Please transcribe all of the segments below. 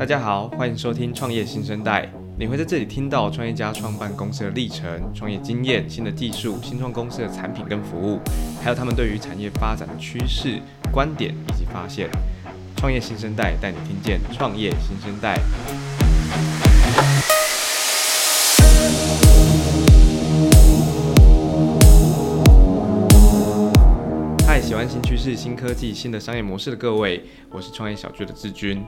大家好，欢迎收听创业新生代。你会在这里听到创业家创办公司的历程、创业经验、新的技术、新创公司的产品跟服务，还有他们对于产业发展的趋势、观点以及发现。创业新生代带你听见创业新生代。嗨，喜欢新趋势、新科技、新的商业模式的各位，我是创业小聚的志军。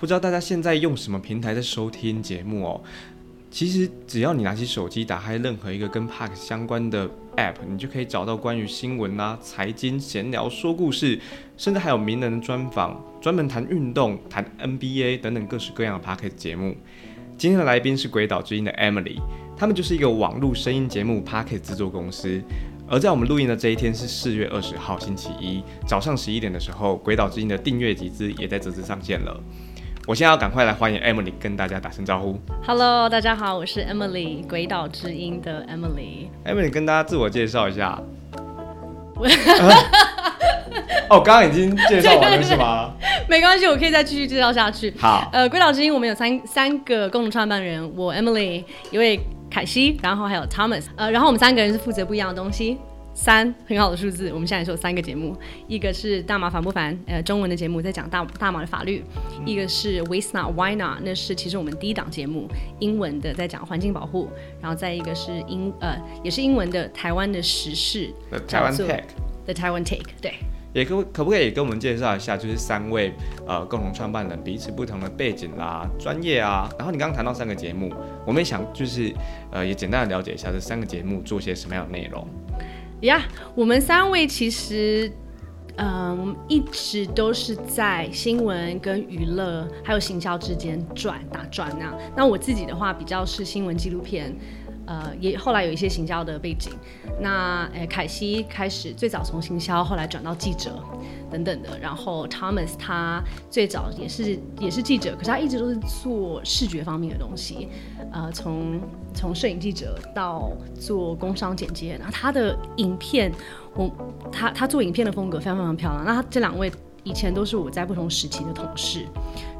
不知道大家现在用什么平台在收听节目哦？其实只要你拿起手机，打开任何一个跟 Podcast 相关的 App，你就可以找到关于新闻啊、财经、闲聊、说故事，甚至还有名人的专访，专门谈运动、谈 NBA 等等各式各样的 Podcast 节目。今天的来宾是鬼岛之音的 Emily，他们就是一个网络声音节目 Podcast 制作公司。而在我们录音的这一天是四月二十号星期一早上十一点的时候，鬼岛之音的订阅集资也在这次上线了。我现在要赶快来欢迎 Emily，跟大家打声招呼。Hello，大家好，我是 Emily，鬼岛之音的 Emily。Emily 跟大家自我介绍一下。哦，刚刚已经介绍完了是吗？没关系，我可以再继续介绍下去。好，呃，鬼岛之音我们有三三个共同创办人，我 Emily，一位凯西，然后还有 Thomas，呃，然后我们三个人是负责不一样的东西。三很好的数字，我们现在说三个节目，一个是大麻烦不烦，呃，中文的节目在讲大大麻的法律；嗯、一个是 Waste Not Why Not，那是其实我们第一档节目，英文的在讲环境保护；然后再一个是英呃也是英文的台湾的时事，The Taiwan Take，The Taiwan Take，对。也可可不可以跟我们介绍一下，就是三位呃共同创办人彼此不同的背景啦、专业啊，然后你刚刚谈到三个节目，我们也想就是呃也简单的了解一下这三个节目做些什么样的内容。呀我们三位其实，嗯，我们一直都是在新闻跟娱乐还有行销之间转打转那。那我自己的话比较是新闻纪录片。呃，也后来有一些行销的背景。那呃，凯西开始最早从行销，后来转到记者等等的。然后 Thomas 他最早也是也是记者，可是他一直都是做视觉方面的东西。呃，从从摄影记者到做工商剪接，然后他的影片，我他他做影片的风格非常非常漂亮。那他这两位以前都是我在不同时期的同事，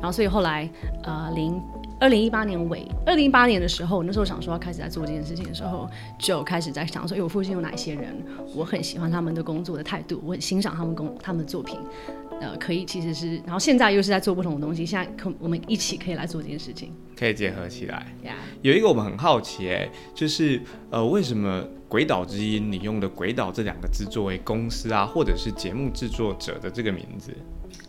然后所以后来呃零。二零一八年尾，二零一八年的时候，那时候想说要开始在做这件事情的时候，就开始在想说，哎，我附近有哪些人，我很喜欢他们的工作的态度，我很欣赏他们工他们的作品，呃，可以其实是，然后现在又是在做不同的东西，现在可我们一起可以来做这件事情，可以结合起来。Yeah. 有一个我们很好奇，哎，就是呃，为什么鬼岛之音你用的“鬼岛”这两个字作为公司啊，或者是节目制作者的这个名字？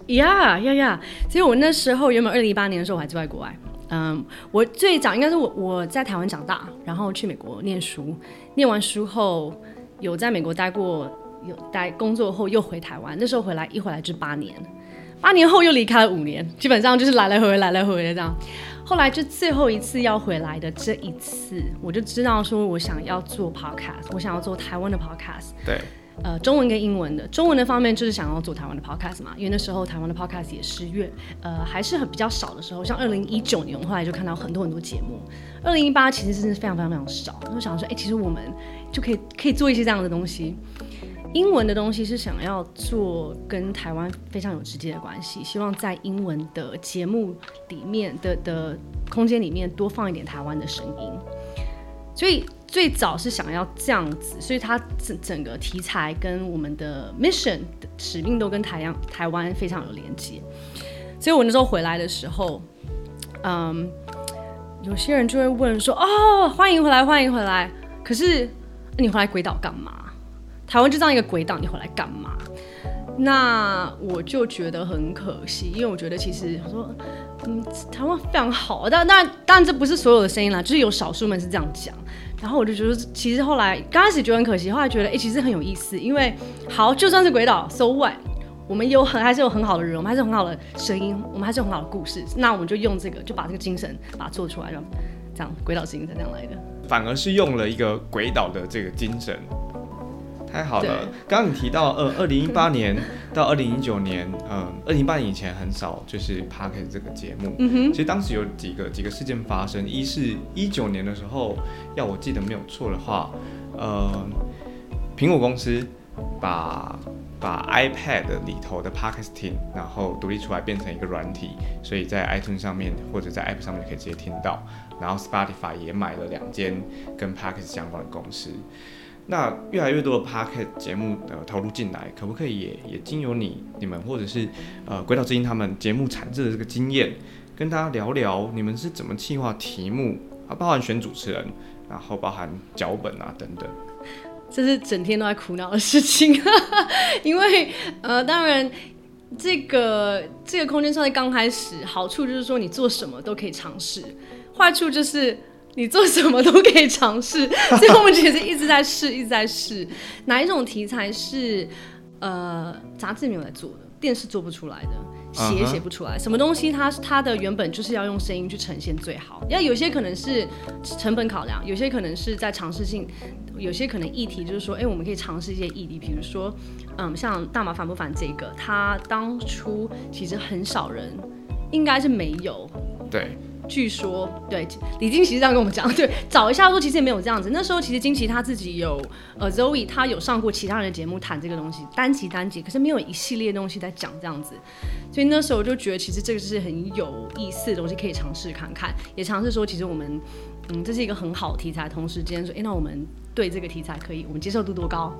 呀呀呀！所以我那时候原本二零一八年的时候我还住在国外。嗯，我最早应该是我我在台湾长大，然后去美国念书，念完书后有在美国待过，有待工作后又回台湾。那时候回来一回来就八年，八年后又离开了五年，基本上就是来来回回来来回回的这样。后来就最后一次要回来的这一次，我就知道说我想要做 podcast，我想要做台湾的 podcast。对。呃，中文跟英文的，中文的方面就是想要做台湾的 podcast 嘛，因为那时候台湾的 podcast 也是越呃还是很比较少的时候，像二零一九年，我后来就看到很多很多节目，二零一八其实真的是非常非常非常少，我想说，哎、其实我们就可以可以做一些这样的东西，英文的东西是想要做跟台湾非常有直接的关系，希望在英文的节目里面的的空间里面多放一点台湾的声音，所以。最早是想要这样子，所以它整整个题材跟我们的 mission 使命都跟台阳台湾非常有连接。所以我那时候回来的时候，嗯，有些人就会问说：“哦，欢迎回来，欢迎回来。”可是你回来鬼岛干嘛？台湾就这样一个鬼岛，你回来干嘛？那我就觉得很可惜，因为我觉得其实我说，嗯，台湾非常好，但但当然这不是所有的声音啦，就是有少数们是这样讲。然后我就觉得，其实后来刚开始觉得很可惜，后来觉得哎、其实很有意思，因为好就算是鬼岛，so what？我们有很还是有很好的人，我们还是有很好的声音，我们还是有很好的故事，那我们就用这个，就把这个精神把它做出来，让这样鬼岛之音才这样来的。反而是用了一个鬼岛的这个精神。太好了，刚刚你提到，呃，二零一八年到二零一九年，嗯，二零一八年以前很少就是 Podcast 这个节目，嗯哼，其实当时有几个几个事件发生，一是一九年的时候，要我记得没有错的话，呃，苹果公司把把 iPad 里头的 Podcasting，然后独立出来变成一个软体，所以在 iTunes 上面或者在 App 上面可以直接听到。然后 Spotify 也买了两间跟 Podcast 相关的公司。那越来越多的 Podcast 节目呃投入进来，可不可以也也经由你你们或者是呃诡岛之音他们节目产制的这个经验，跟大家聊聊你们是怎么企划题目啊，包含选主持人，然后包含脚本啊等等。这是整天都在苦恼的事情，因为呃当然这个这个空间创业刚开始，好处就是说你做什么都可以尝试，坏处就是。你做什么都可以尝试，所以我们其实一直在试，一直在试哪一种题材是呃杂志没有来做的，电视做不出来的，写也写不出来。Uh -huh. 什么东西它它的原本就是要用声音去呈现最好。要有些可能是成本考量，有些可能是在尝试性，有些可能议题就是说，哎，我们可以尝试一些议题，比如说，嗯，像大麻烦不烦这个，它当初其实很少人，应该是没有，对。据说，对李菁琪这样跟我们讲，对，找一下说其实也没有这样子。那时候其实菁琪他自己有，呃，Zoe 他有上过其他人的节目谈这个东西，单集单集，可是没有一系列东西在讲这样子。所以那时候我就觉得其实这个是很有意思的东西，可以尝试看看，也尝试说其实我们，嗯，这是一个很好的题材。同时间说，哎，那我们对这个题材可以，我们接受度多高？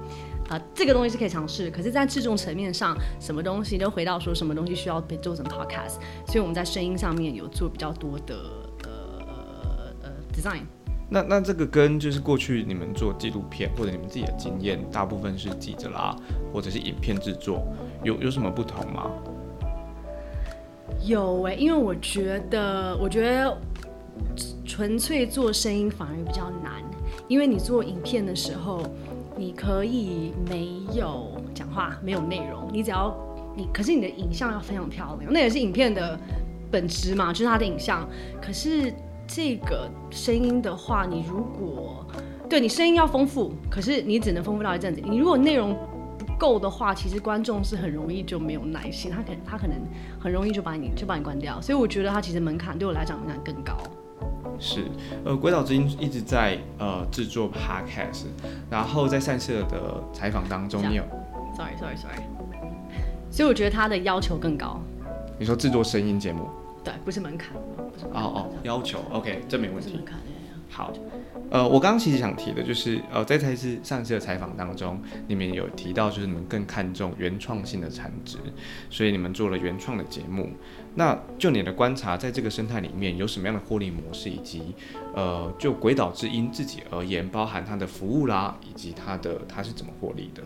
啊、呃，这个东西是可以尝试，可是，在制作层面上，什么东西都回到说什么东西需要被做成 podcast，所以我们在声音上面有做比较多的呃呃 design。那那这个跟就是过去你们做纪录片或者你们自己的经验，大部分是记者啦，或者是影片制作，有有什么不同吗？有哎、欸，因为我觉得，我觉得纯粹做声音反而比较难，因为你做影片的时候。你可以没有讲话，没有内容，你只要你，可是你的影像要非常漂亮，那也是影片的本质嘛，就是它的影像。可是这个声音的话，你如果对你声音要丰富，可是你只能丰富到一阵子。你如果内容不够的话，其实观众是很容易就没有耐心，他可他可能很容易就把你就把你关掉。所以我觉得它其实门槛对我来讲门槛更高。是，呃，鬼岛之音一直在呃制作 podcast，然后在赛社的采访当中，你有，sorry sorry sorry，所以我觉得他的要求更高。你说制作声音节目？对，不是门槛。哦哦，要求，OK，这没问题。好，呃，我刚刚其实想提的就是，呃，在这次上一次的采访当中，你们有提到就是你们更看重原创性的产值，所以你们做了原创的节目。那就你的观察，在这个生态里面有什么样的获利模式，以及呃，就鬼岛之音自己而言，包含它的服务啦，以及它的它是怎么获利的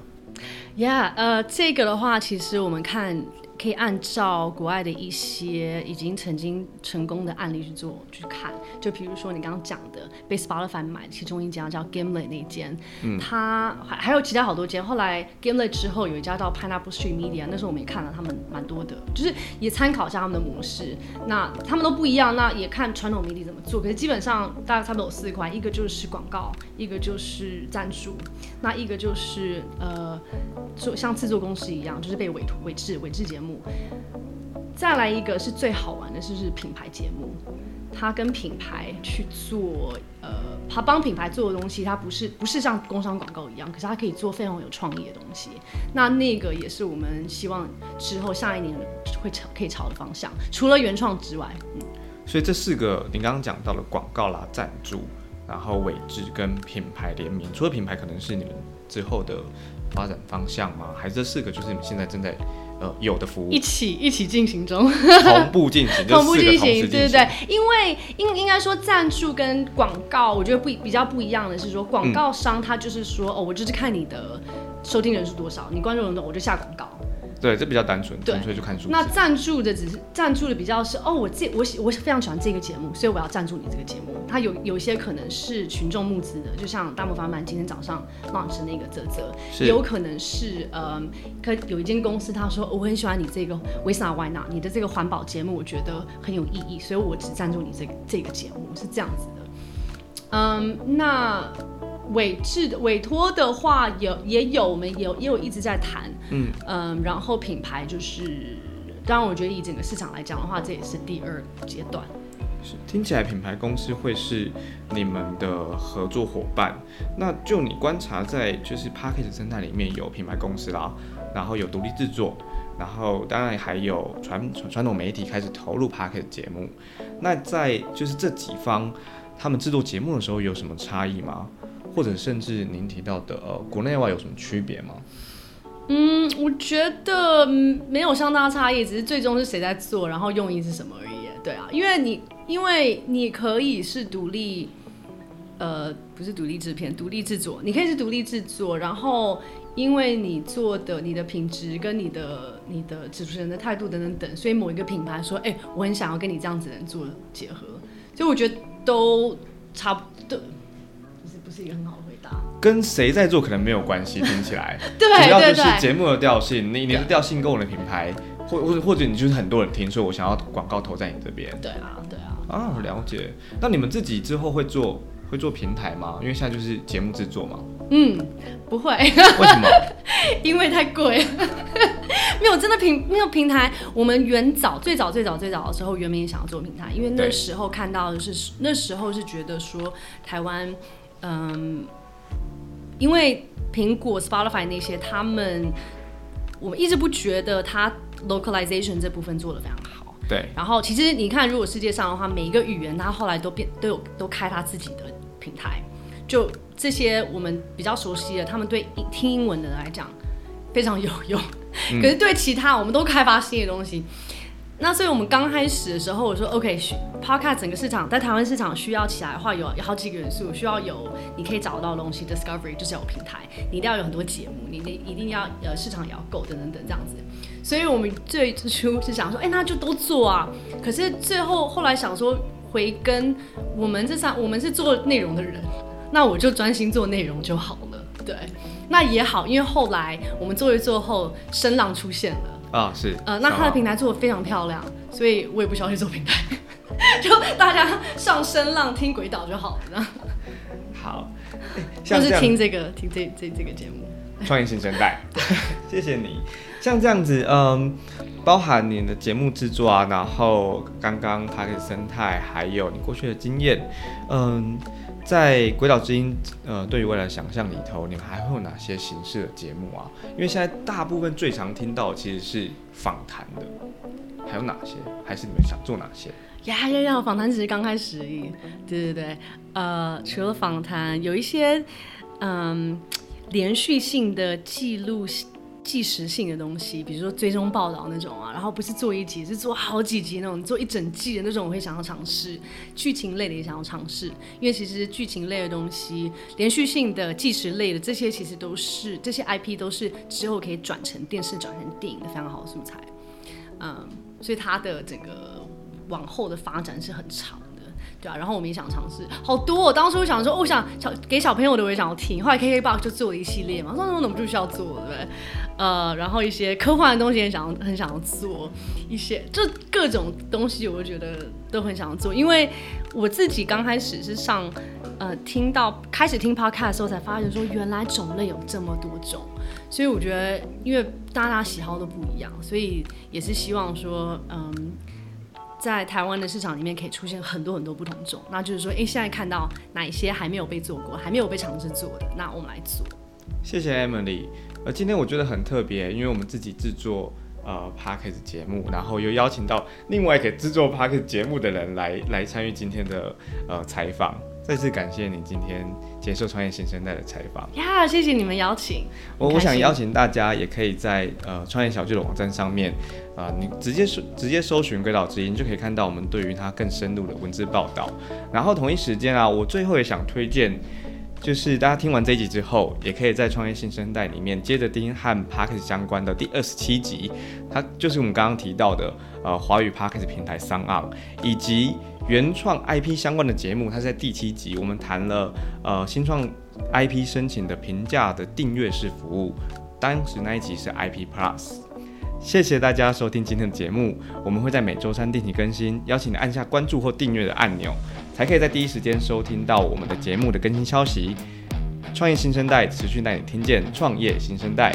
？Yeah，呃，这个的话，其实我们看。可以按照国外的一些已经曾经成功的案例去做去看，就比如说你刚刚讲的被 Spotify 买其中一家叫 Gimlet 那间，嗯，它还还有其他好多间。后来 Gimlet 之后有一家叫 Pineapple Street Media，那时候我们也看了他们蛮多的，就是也参考一下他们的模式。那他们都不一样，那也看传统媒体怎么做。可是基本上大概差不多有四块，一个就是广告，一个就是赞助，那一个就是呃做像制作公司一样，就是被委托委制委制节目。目再来一个是最好玩的，就是品牌节目，他跟品牌去做，呃，他帮品牌做的东西，他不是不是像工商广告一样，可是他可以做非常有创意的东西。那那个也是我们希望之后下一年会朝可以朝的方向，除了原创之外，嗯。所以这四个您刚刚讲到了广告啦、赞助，然后委制跟品牌联名，除了品牌可能是你们之后的发展方向吗？还是这四个就是你们现在正在？呃，有的服务。一起一起进行中，同步进行，同步进行，对对对，因为应应该说赞助跟广告，我觉得不比较不一样的是说，广告商他就是说、嗯，哦，我就是看你的收听人数多少，你关注人多，我就下广告。对，这比较单纯，纯粹就看数。那赞助的只是赞助的比较是哦，我这我喜我非常喜欢这个节目，所以我要赞助你这个节目。它有有一些可能是群众募资的，就像大木法曼今天早上 launch 那个泽泽，有可能是呃，可有一间公司他说我很喜欢你这个 Waste Not Why Not，你的这个环保节目我觉得很有意义，所以我只赞助你这个这个节目是这样子的。嗯，那。委制的委托的话有也有，我们有也有一直在谈，嗯嗯，然后品牌就是，当然我觉得以整个市场来讲的话，这也是第二阶段。是，听起来品牌公司会是你们的合作伙伴。那就你观察，在就是 Podcast 生态里面有品牌公司啦，然后有独立制作，然后当然还有传传统媒体开始投入 p a r k e t 节目。那在就是这几方，他们制作节目的时候有什么差异吗？或者甚至您提到的呃国内外有什么区别吗？嗯，我觉得没有相当差异，只是最终是谁在做，然后用意是什么而已。对啊，因为你因为你可以是独立，呃，不是独立制片，独立制作，你可以是独立制作，然后因为你做的你的品质跟你的你的主持人的态度等等等，所以某一个品牌说，哎，我很想要跟你这样子能做结合，所以我觉得都差不多，是一个很好的回答。跟谁在做可能没有关系，听起来，对，主要就是节目的调性，你你的调性跟我的品牌。或或者或者你就是很多人听，所以我想要广告投在你这边。对啊，对啊。啊，了解。那你们自己之后会做会做平台吗？因为现在就是节目制作嘛。嗯，不会。为什么？因为太贵。没有真的平没有平台。我们原早最早最早最早的时候，原本也想要做平台，因为那时候看到的是那时候是觉得说台湾，嗯，因为苹果、Spotify 那些他们，我们一直不觉得它。localization 这部分做的非常好，对。然后其实你看，如果世界上的话，每一个语言它后来都变都有都开它自己的平台，就这些我们比较熟悉的，他们对听英文的人来讲非常有用，嗯、可是对其他我们都开发新的东西。那所以，我们刚开始的时候，我说，OK，Podcast 整个市场在台湾市场需要起来的话，有有好几个元素，需要有你可以找到的东西，Discovery 就是有平台，你一定要有很多节目，你你一定要呃市场也要够等等等这样子。所以我们最初是想说，哎、那就都做啊。可是最后后来想说，回跟我们这三，我们是做内容的人，那我就专心做内容就好了。对，那也好，因为后来我们做一做后，声浪出现了。啊、哦，是，呃，那他的平台做的非常漂亮，所以我也不需要去做平台，就大家上声浪听鬼岛就好了。好，就是听这个听这这这个节目，创业新生代，谢谢你。像这样子，嗯，包含你的节目制作啊，然后刚刚 Podcast 生态，还有你过去的经验，嗯。在鬼岛之音，呃，对于未来想象里头，你们还会有哪些形式的节目啊？因为现在大部分最常听到其实是访谈的，还有哪些？还是你们想做哪些？呀呀呀！访谈只是刚开始而已。对对对，呃，除了访谈，有一些嗯连续性的记录。即时性的东西，比如说追踪报道那种啊，然后不是做一集，是做好几集那种，做一整季的那种，我会想要尝试。剧情类的也想要尝试，因为其实剧情类的东西，连续性的、即时类的这些，其实都是这些 IP 都是之后可以转成电视、转成电影的非常好的素材。嗯，所以它的整个往后的发展是很长的。对啊，然后我们也想尝试好多。我当初想说，我想小给小朋友的我也想要听，后来 KKBOX 就做了一系列嘛，说那我怎么不需要做，对不对？呃，然后一些科幻的东西也想很想要做，一些就各种东西，我觉得都很想要做。因为我自己刚开始是上呃听到开始听 Podcast 的时候，才发现说原来种类有这么多种，所以我觉得因为大家喜好都不一样，所以也是希望说嗯。在台湾的市场里面可以出现很多很多不同种，那就是说，哎，现在看到哪一些还没有被做过，还没有被尝试做的，那我们来做。谢谢 Emily。呃，今天我觉得很特别，因为我们自己制作呃 Podcast 节目，然后又邀请到另外一个制作 Podcast 节目的人来来参与今天的呃采访。再次感谢你今天接受创业新生代的采访呀谢谢你们邀请。我我想邀请大家，也可以在呃创业小聚的网站上面啊、呃，你直接搜直接搜寻鬼岛之音，就可以看到我们对于它更深入的文字报道。然后同一时间啊，我最后也想推荐，就是大家听完这一集之后，也可以在创业新生代里面接着听和 Podcast 相关的第二十七集，它就是我们刚刚提到的呃华语 Podcast 平台 Sunon 以及。原创 IP 相关的节目，它在第七集，我们谈了呃新创 IP 申请的评价的订阅式服务，当时那一集是 IP Plus。谢谢大家收听今天的节目，我们会在每周三定期更新，邀请你按下关注或订阅的按钮，才可以在第一时间收听到我们的节目的更新消息。创业新生代持续带你听见创业新生代。